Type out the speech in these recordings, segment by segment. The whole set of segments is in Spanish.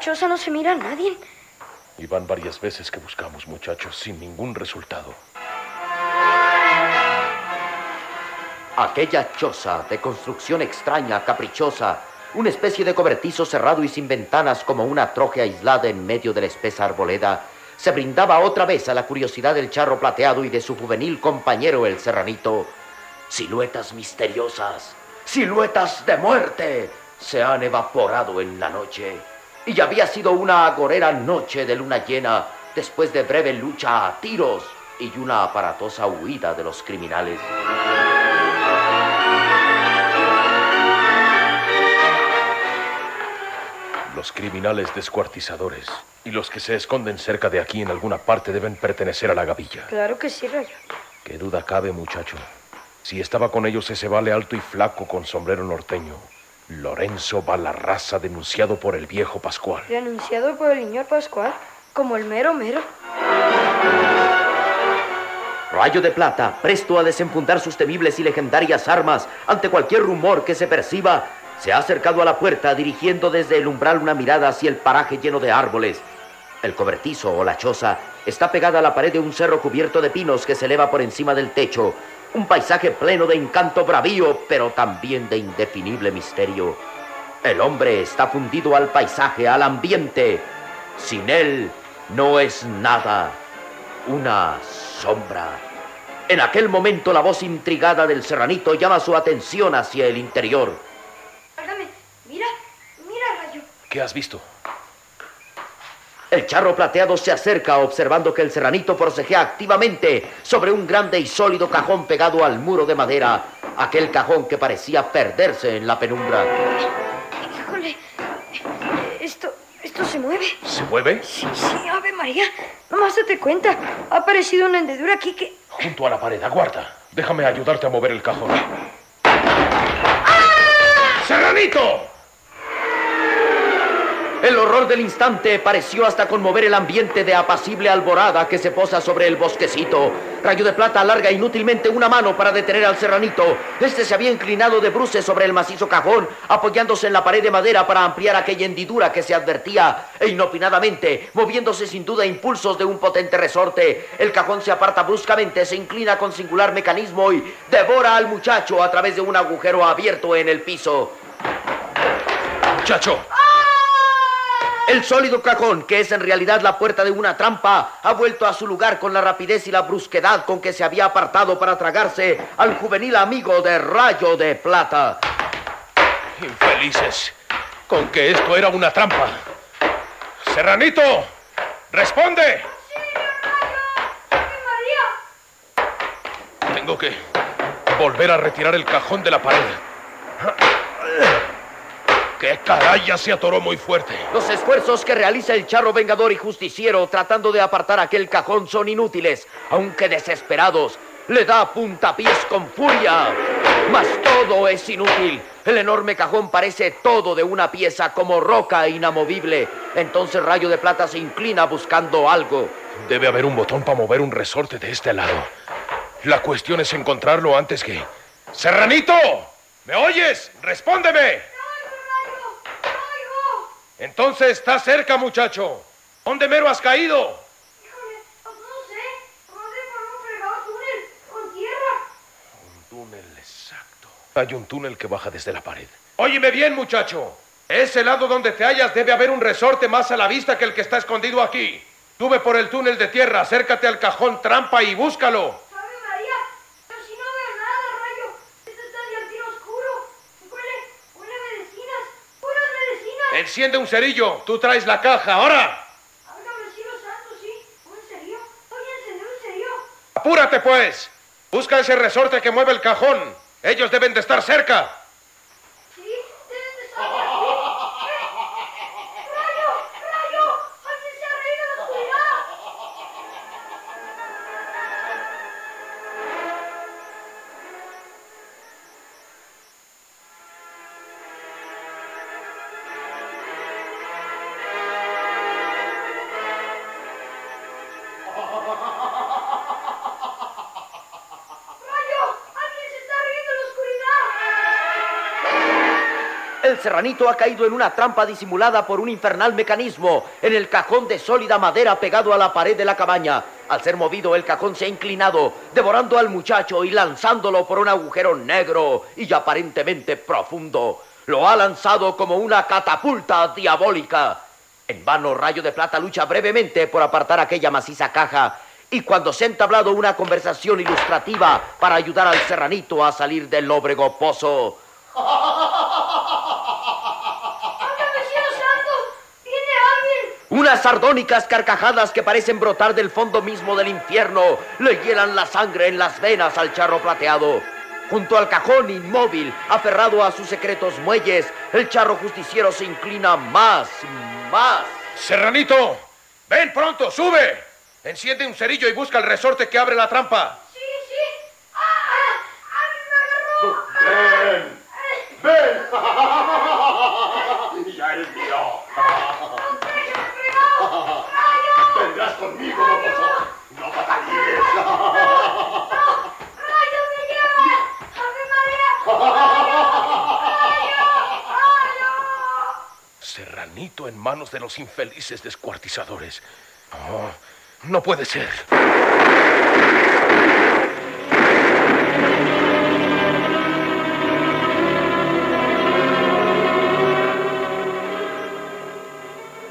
choza no se mira a nadie. Y van varias veces que buscamos, muchachos, sin ningún resultado. Aquella choza de construcción extraña, caprichosa, una especie de cobertizo cerrado y sin ventanas como una troje aislada en medio de la espesa arboleda, se brindaba otra vez a la curiosidad del charro plateado y de su juvenil compañero el serranito. Siluetas misteriosas, siluetas de muerte, se han evaporado en la noche. Y había sido una agorera noche de luna llena, después de breve lucha a tiros y una aparatosa huida de los criminales. Los criminales descuartizadores y los que se esconden cerca de aquí en alguna parte deben pertenecer a la gavilla. Claro que sí, Rayo. Qué duda cabe, muchacho. Si estaba con ellos ese vale alto y flaco con sombrero norteño, Lorenzo Balarraza denunciado por el viejo Pascual. Denunciado por el señor Pascual, como el mero mero. Rayo de Plata, presto a desenfundar sus temibles y legendarias armas ante cualquier rumor que se perciba, se ha acercado a la puerta dirigiendo desde el umbral una mirada hacia el paraje lleno de árboles. El cobertizo o la choza está pegada a la pared de un cerro cubierto de pinos que se eleva por encima del techo. Un paisaje pleno de encanto bravío, pero también de indefinible misterio. El hombre está fundido al paisaje, al ambiente. Sin él no es nada. Una sombra. En aquel momento la voz intrigada del serranito llama su atención hacia el interior. Álgame, mira, mira, Rayo. ¿Qué has visto? El charro plateado se acerca observando que el serranito forcejea activamente sobre un grande y sólido cajón pegado al muro de madera, aquel cajón que parecía perderse en la penumbra. Híjole, esto, esto se mueve. ¿Se mueve? Sí, sí, Ave María. Nomás date cuenta. Ha aparecido una hendedura aquí que... Junto a la pared, aguarda. Déjame ayudarte a mover el cajón. ¡Serranito! El horror del instante pareció hasta conmover el ambiente de apacible alborada que se posa sobre el bosquecito. Rayo de Plata alarga inútilmente una mano para detener al serranito. Este se había inclinado de bruces sobre el macizo cajón, apoyándose en la pared de madera para ampliar aquella hendidura que se advertía. E inopinadamente, moviéndose sin duda impulsos de un potente resorte, el cajón se aparta bruscamente, se inclina con singular mecanismo y devora al muchacho a través de un agujero abierto en el piso. Muchacho, El sólido cajón, que es en realidad la puerta de una trampa, ha vuelto a su lugar con la rapidez y la brusquedad con que se había apartado para tragarse al juvenil amigo de Rayo de Plata. infelices, con que esto era una trampa. Serranito, responde. Tengo que volver a retirar el cajón de la pared. ¡Qué caray! Ya se atoró muy fuerte. Los esfuerzos que realiza el charro vengador y justiciero tratando de apartar aquel cajón son inútiles, aunque desesperados. Le da puntapiés con furia. Mas todo es inútil. El enorme cajón parece todo de una pieza como roca inamovible. Entonces Rayo de Plata se inclina buscando algo. Debe haber un botón para mover un resorte de este lado. La cuestión es encontrarlo antes que... ¡Serranito! ¿Me oyes? ¡Respóndeme! Entonces está cerca, muchacho. ¿Dónde mero has caído? Híjole, pues no sé. Por un fregado túnel con tierra. Un túnel exacto. Hay un túnel que baja desde la pared. Óyeme bien, muchacho. Ese lado donde te hallas debe haber un resorte más a la vista que el que está escondido aquí. Sube por el túnel de tierra, acércate al cajón trampa y búscalo. ¡Ave María! Pero si no veo nada, Rayo. Esto está de al oscuro. Huele, huele a medicinas. ¡Puras medicinas! Enciende un cerillo. Tú traes la caja. ¡Ahora! Háblame, cielo santo, sí. ¿En serio? Voy a encender un serio. ¡Apúrate, pues! Busca ese resorte que mueve el cajón. Ellos deben de estar cerca. Serranito ha caído en una trampa disimulada por un infernal mecanismo en el cajón de sólida madera pegado a la pared de la cabaña. Al ser movido, el cajón se ha inclinado, devorando al muchacho y lanzándolo por un agujero negro y aparentemente profundo. Lo ha lanzado como una catapulta diabólica. En vano, Rayo de Plata lucha brevemente por apartar aquella maciza caja. Y cuando se ha entablado una conversación ilustrativa para ayudar al serranito a salir del lóbrego pozo, ¡Ándame, cielo santo! ¡Viene alguien! Unas sardónicas carcajadas que parecen brotar del fondo mismo del infierno le hielan la sangre en las venas al charro plateado. Junto al cajón inmóvil, aferrado a sus secretos muelles, el charro justiciero se inclina más, más. Serranito, ven pronto, sube. Enciende un cerillo y busca el resorte que abre la trampa. ¡Sí, sí! ¡Ah! ¡Ah! ¡Me agarró! ¡Ven! ¡Ven! ¡Ya eres mío! ¡Déjame pegado! ¡Rayo! ¡Vendrás conmigo, mocoso! ¡No batalles! ¡Rayo me lleva! ¡Ave María! ¡Rayo! ¡Rayo! Serranito en manos de los infelices descuartizadores. Oh, no puede ser.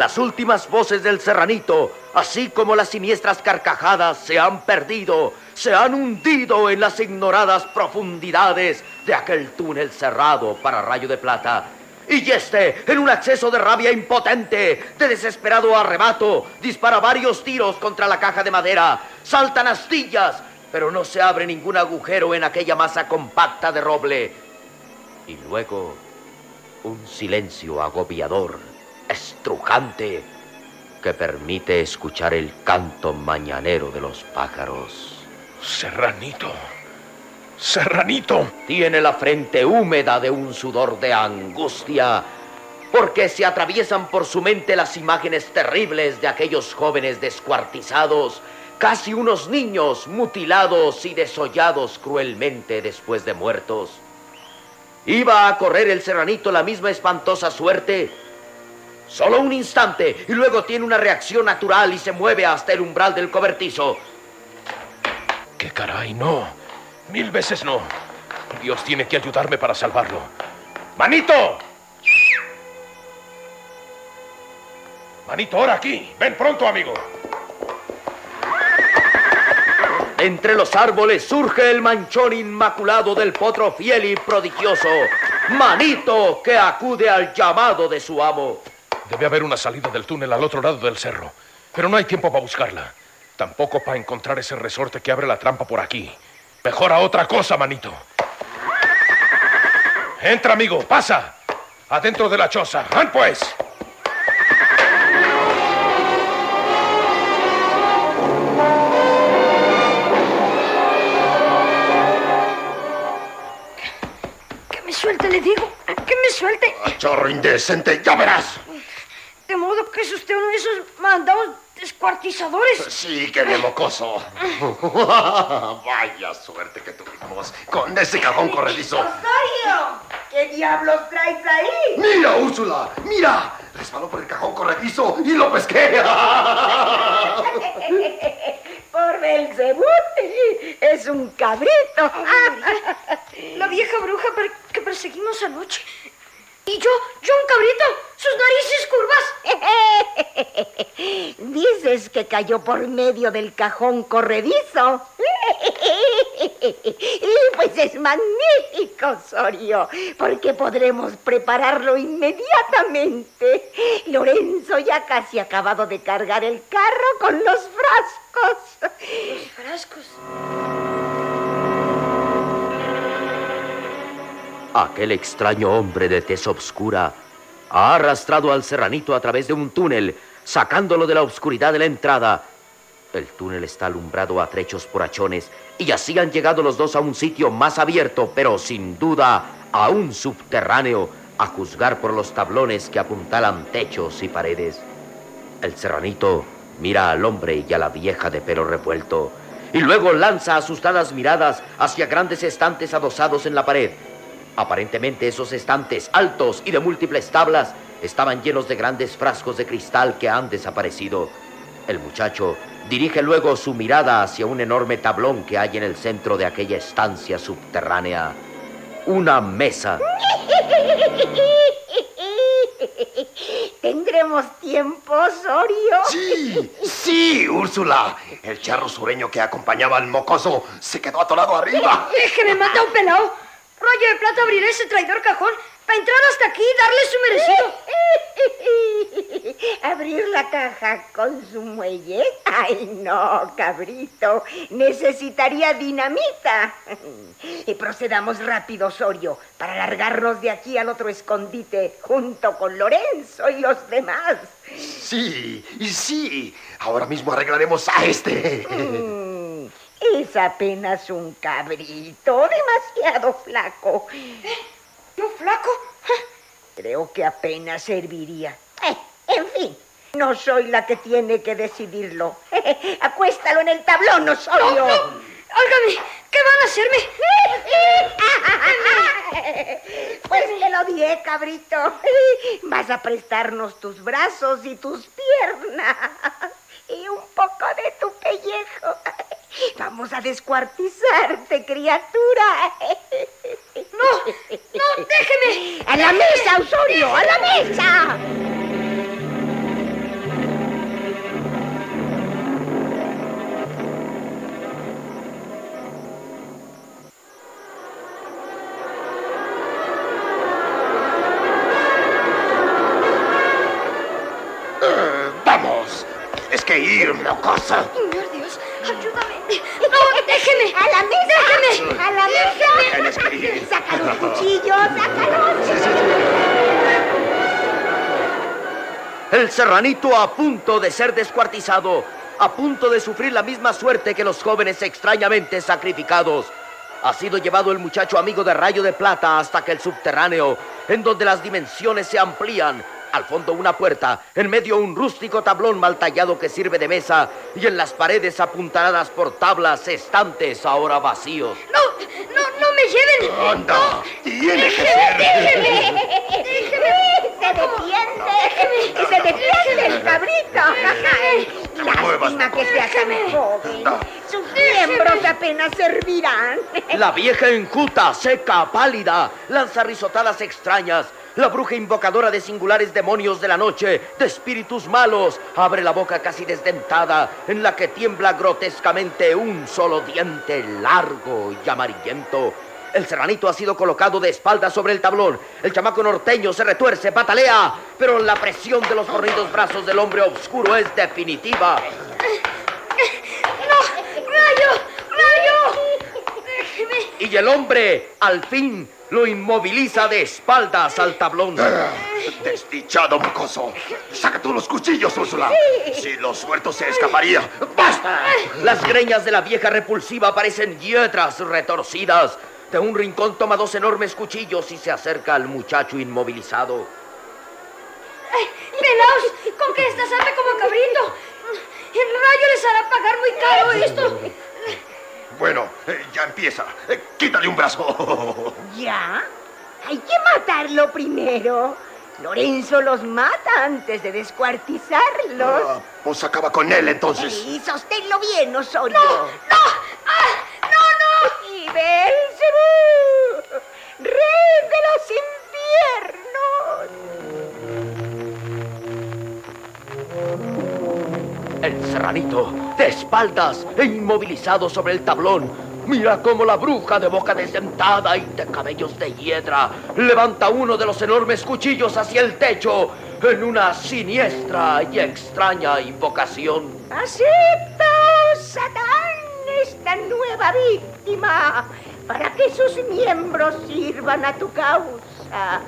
Las últimas voces del serranito, así como las siniestras carcajadas, se han perdido, se han hundido en las ignoradas profundidades de aquel túnel cerrado para rayo de plata. Y este, en un acceso de rabia impotente, de desesperado arrebato, dispara varios tiros contra la caja de madera, saltan astillas, pero no se abre ningún agujero en aquella masa compacta de roble. Y luego, un silencio agobiador, estrujante, que permite escuchar el canto mañanero de los pájaros. Serranito. Serranito. Tiene la frente húmeda de un sudor de angustia, porque se atraviesan por su mente las imágenes terribles de aquellos jóvenes descuartizados, casi unos niños mutilados y desollados cruelmente después de muertos. ¿Iba a correr el serranito la misma espantosa suerte? Solo un instante y luego tiene una reacción natural y se mueve hasta el umbral del cobertizo. ¡Qué caray, no! Mil veces no. Dios tiene que ayudarme para salvarlo. ¡Manito! Manito, ahora aquí. Ven pronto, amigo. Entre los árboles surge el manchón inmaculado del potro fiel y prodigioso. Manito que acude al llamado de su amo. Debe haber una salida del túnel al otro lado del cerro. Pero no hay tiempo para buscarla. Tampoco para encontrar ese resorte que abre la trampa por aquí. Mejor a otra cosa, manito. Entra, amigo, pasa. Adentro de la choza. ¡Han pues! Que me suelte, le digo. Que me suelte. ¡Chorro indecente! ¡Ya verás! Es usted uno de esos mandados descuartizadores. Sí, que de mocoso. Vaya suerte que tuvimos con ese cajón corredizo. Osorio, ¿qué diablos traes ahí? ¡Mira, Úrsula! ¡Mira! Resbaló por el cajón corredizo y lo pesqué. Por Belzebú, es un cabrito. La vieja bruja que perseguimos anoche. Y yo, yo un cabrito, sus narices curvas. Dices que cayó por medio del cajón corredizo. Y pues es magnífico, Osorio, porque podremos prepararlo inmediatamente. Lorenzo ya ha casi ha acabado de cargar el carro con los frascos. Los frascos. Aquel extraño hombre de tez obscura ha arrastrado al serranito a través de un túnel, sacándolo de la oscuridad de la entrada. El túnel está alumbrado a trechos por hachones y así han llegado los dos a un sitio más abierto, pero sin duda a un subterráneo, a juzgar por los tablones que apuntalan techos y paredes. El serranito mira al hombre y a la vieja de pelo revuelto, y luego lanza asustadas miradas hacia grandes estantes adosados en la pared. Aparentemente esos estantes altos y de múltiples tablas estaban llenos de grandes frascos de cristal que han desaparecido. El muchacho dirige luego su mirada hacia un enorme tablón que hay en el centro de aquella estancia subterránea. Una mesa. ¿Tendremos tiempo, Osorio? Sí, sí, Úrsula. El charro sureño que acompañaba al mocoso se quedó atorado arriba. Déjeme matar a un pelao. Rayo de plata abrirá ese traidor cajón para entrar hasta aquí y darle su merecido. ¿Abrir la caja con su muelle? Ay, no, cabrito. Necesitaría dinamita. Y procedamos rápido, Osorio, para largarnos de aquí al otro escondite junto con Lorenzo y los demás. Sí, y sí. Ahora mismo arreglaremos a este. Mm, es apenas un cabrito, demasiado flaco. ¿Yo flaco? Creo que apenas serviría. Eh, en fin, no soy la que tiene que decidirlo. Acuéstalo en el tablón, Osorio. Álgame, ¿qué van a hacerme? Pues te lo dije, cabrito. Vas a prestarnos tus brazos y tus piernas. Y un poco de tu pellejo. Vamos a descuartizarte, criatura. No, no, déjeme. ¡A la mesa, Osorio! ¡A la mesa! Es que ir, mocoso. Señor Dios, ayúdame. No, déjeme. ¡A la mesa! Déjeme. ¡A la mesa! Que ir. ¡Saca los cuchillos! ¡Sácalos! El serranito a punto de ser descuartizado, a punto de sufrir la misma suerte que los jóvenes extrañamente sacrificados. Ha sido llevado el muchacho amigo de Rayo de Plata hasta que el subterráneo, en donde las dimensiones se amplían, al fondo una puerta, en medio un rústico tablón mal tallado que sirve de mesa y en las paredes apuntaladas por tablas estantes ahora vacíos. No, no, no me lleven. Anda, tiene que ser. ¡Se defiende! ¡Y se defiende el cabrito! Lástima que sea tan joven. Sus miembros apenas servirán. La vieja enjuta, seca, pálida, lanza risotadas extrañas. La bruja invocadora de singulares demonios de la noche, de espíritus malos, abre la boca casi desdentada, en la que tiembla grotescamente un solo diente largo y amarillento. El serranito ha sido colocado de espaldas sobre el tablón. El chamaco norteño se retuerce, patalea, pero la presión de los corridos brazos del hombre oscuro es definitiva. No, rayo, rayo. Déjeme. Y el hombre, al fin, lo inmoviliza de espaldas al tablón. Desdichado, mocoso. Saca tú los cuchillos, Úrsula. Si los sueltos se escaparía. ¡Basta! Las greñas de la vieja repulsiva parecen hiedras retorcidas. De un rincón toma dos enormes cuchillos y se acerca al muchacho inmovilizado. Pelaos, con que esta sabe como cabrito. El rayo les hará pagar muy caro esto. Bueno, eh, ya empieza. Eh, quítale un brazo. ¿Ya? Hay que matarlo primero. Lorenzo los mata antes de descuartizarlos. Ah, pues acaba con él entonces. Y sosténlo bien, Osorio. ¡No! ¡Ah! ¡No, no! Y Belcebú, rey de los infiernos. El serranito, de espaldas e inmovilizado sobre el tablón, mira cómo la bruja de boca desdentada y de cabellos de hiedra levanta uno de los enormes cuchillos hacia el techo en una siniestra y extraña invocación. Acepta, Satán, esta nueva víctima para que sus miembros sirvan a tu causa.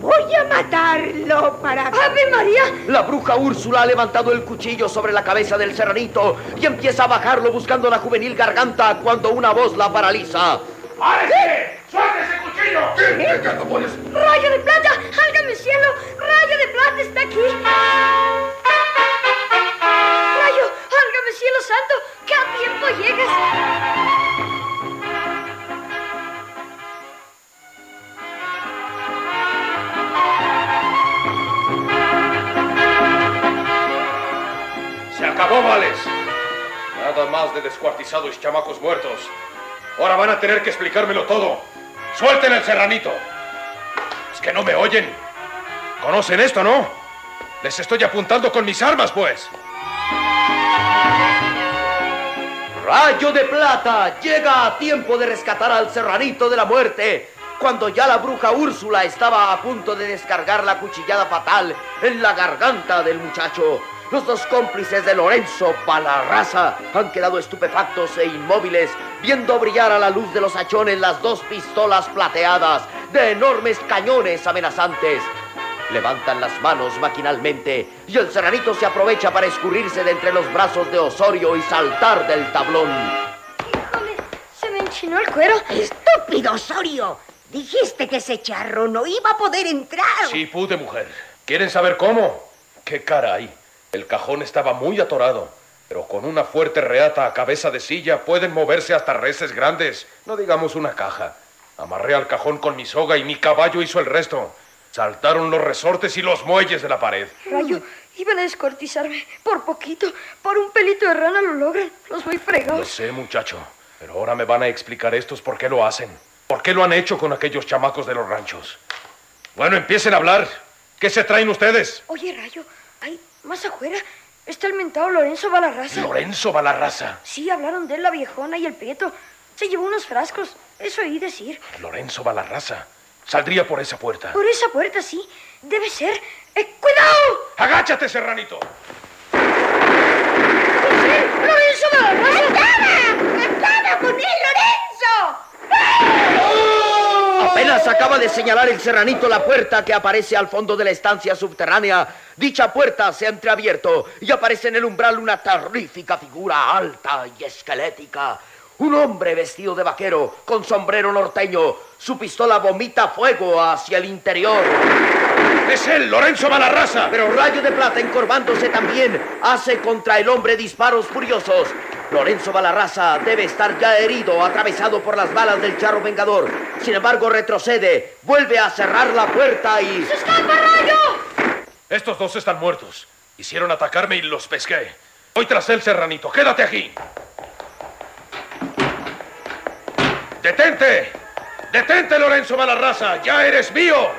Voy a matarlo para que... ¡Ave María! La bruja Úrsula ha levantado el cuchillo sobre la cabeza del serranito y empieza a bajarlo buscando la juvenil garganta cuando una voz la paraliza. ¡Párese! ¡Suelte ese cuchillo! ¿Qué? ¿Qué, qué, pones? ¡Rayo de plata! ¡Álgame cielo! ¡Rayo de plata está aquí! ¡Rayo! ¡Álgame cielo santo! ¡Que a tiempo llegas! Nada más de descuartizados chamacos muertos. Ahora van a tener que explicármelo todo. ¡Suelten el serranito! Es que no me oyen. ¿Conocen esto, no? Les estoy apuntando con mis armas, pues. Rayo de plata llega a tiempo de rescatar al serranito de la muerte. Cuando ya la bruja Úrsula estaba a punto de descargar la cuchillada fatal en la garganta del muchacho, los dos cómplices de Lorenzo Palarraza han quedado estupefactos e inmóviles, viendo brillar a la luz de los hachones las dos pistolas plateadas de enormes cañones amenazantes. Levantan las manos maquinalmente y el serranito se aprovecha para escurrirse de entre los brazos de Osorio y saltar del tablón. Híjole, se me enchinó el cuero. Estúpido Osorio. Dijiste que ese charro no iba a poder entrar. Sí pude, mujer. ¿Quieren saber cómo? ¡Qué cara hay! El cajón estaba muy atorado, pero con una fuerte reata a cabeza de silla pueden moverse hasta reses grandes, no digamos una caja. Amarré al cajón con mi soga y mi caballo hizo el resto. Saltaron los resortes y los muelles de la pared. Rayo, iban a descuartizarme. Por poquito, por un pelito de rana lo logran. Los voy Lo fregados. sé, muchacho, pero ahora me van a explicar estos por qué lo hacen. ¿Por qué lo han hecho con aquellos chamacos de los ranchos? Bueno, empiecen a hablar. ¿Qué se traen ustedes? Oye, Rayo, ahí, más afuera, está el mentado Lorenzo Balarraza. Lorenzo Balarraza. Sí, hablaron de él la viejona y el prieto. Se llevó unos frascos. Eso oí decir. Lorenzo Balarraza. Saldría por esa puerta. Por esa puerta, sí. Debe ser. ¡Eh, ¡Cuidado! ¡Agáchate, serranito! ¡Lorenzo Balarraza! ¡Acaba! ¡Acaba con él, Lorenzo! Apenas acaba de señalar el serranito la puerta que aparece al fondo de la estancia subterránea. Dicha puerta se ha entreabierto y aparece en el umbral una terrífica figura alta y esquelética. Un hombre vestido de vaquero, con sombrero norteño. Su pistola vomita fuego hacia el interior. ¡Es él, Lorenzo Balarraza! Pero Rayo de Plata, encorvándose también, hace contra el hombre disparos furiosos. Lorenzo Balarraza debe estar ya herido, atravesado por las balas del charro vengador. Sin embargo, retrocede, vuelve a cerrar la puerta y... ¡Se escapa, Rayo! Estos dos están muertos. Hicieron atacarme y los pesqué. Voy tras él, serranito. ¡Quédate aquí! ¡Detente! ¡Detente, Lorenzo Balarraza! ¡Ya eres mío!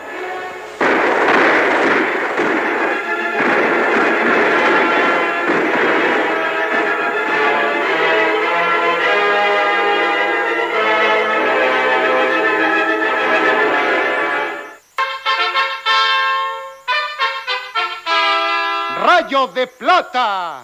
De Plata.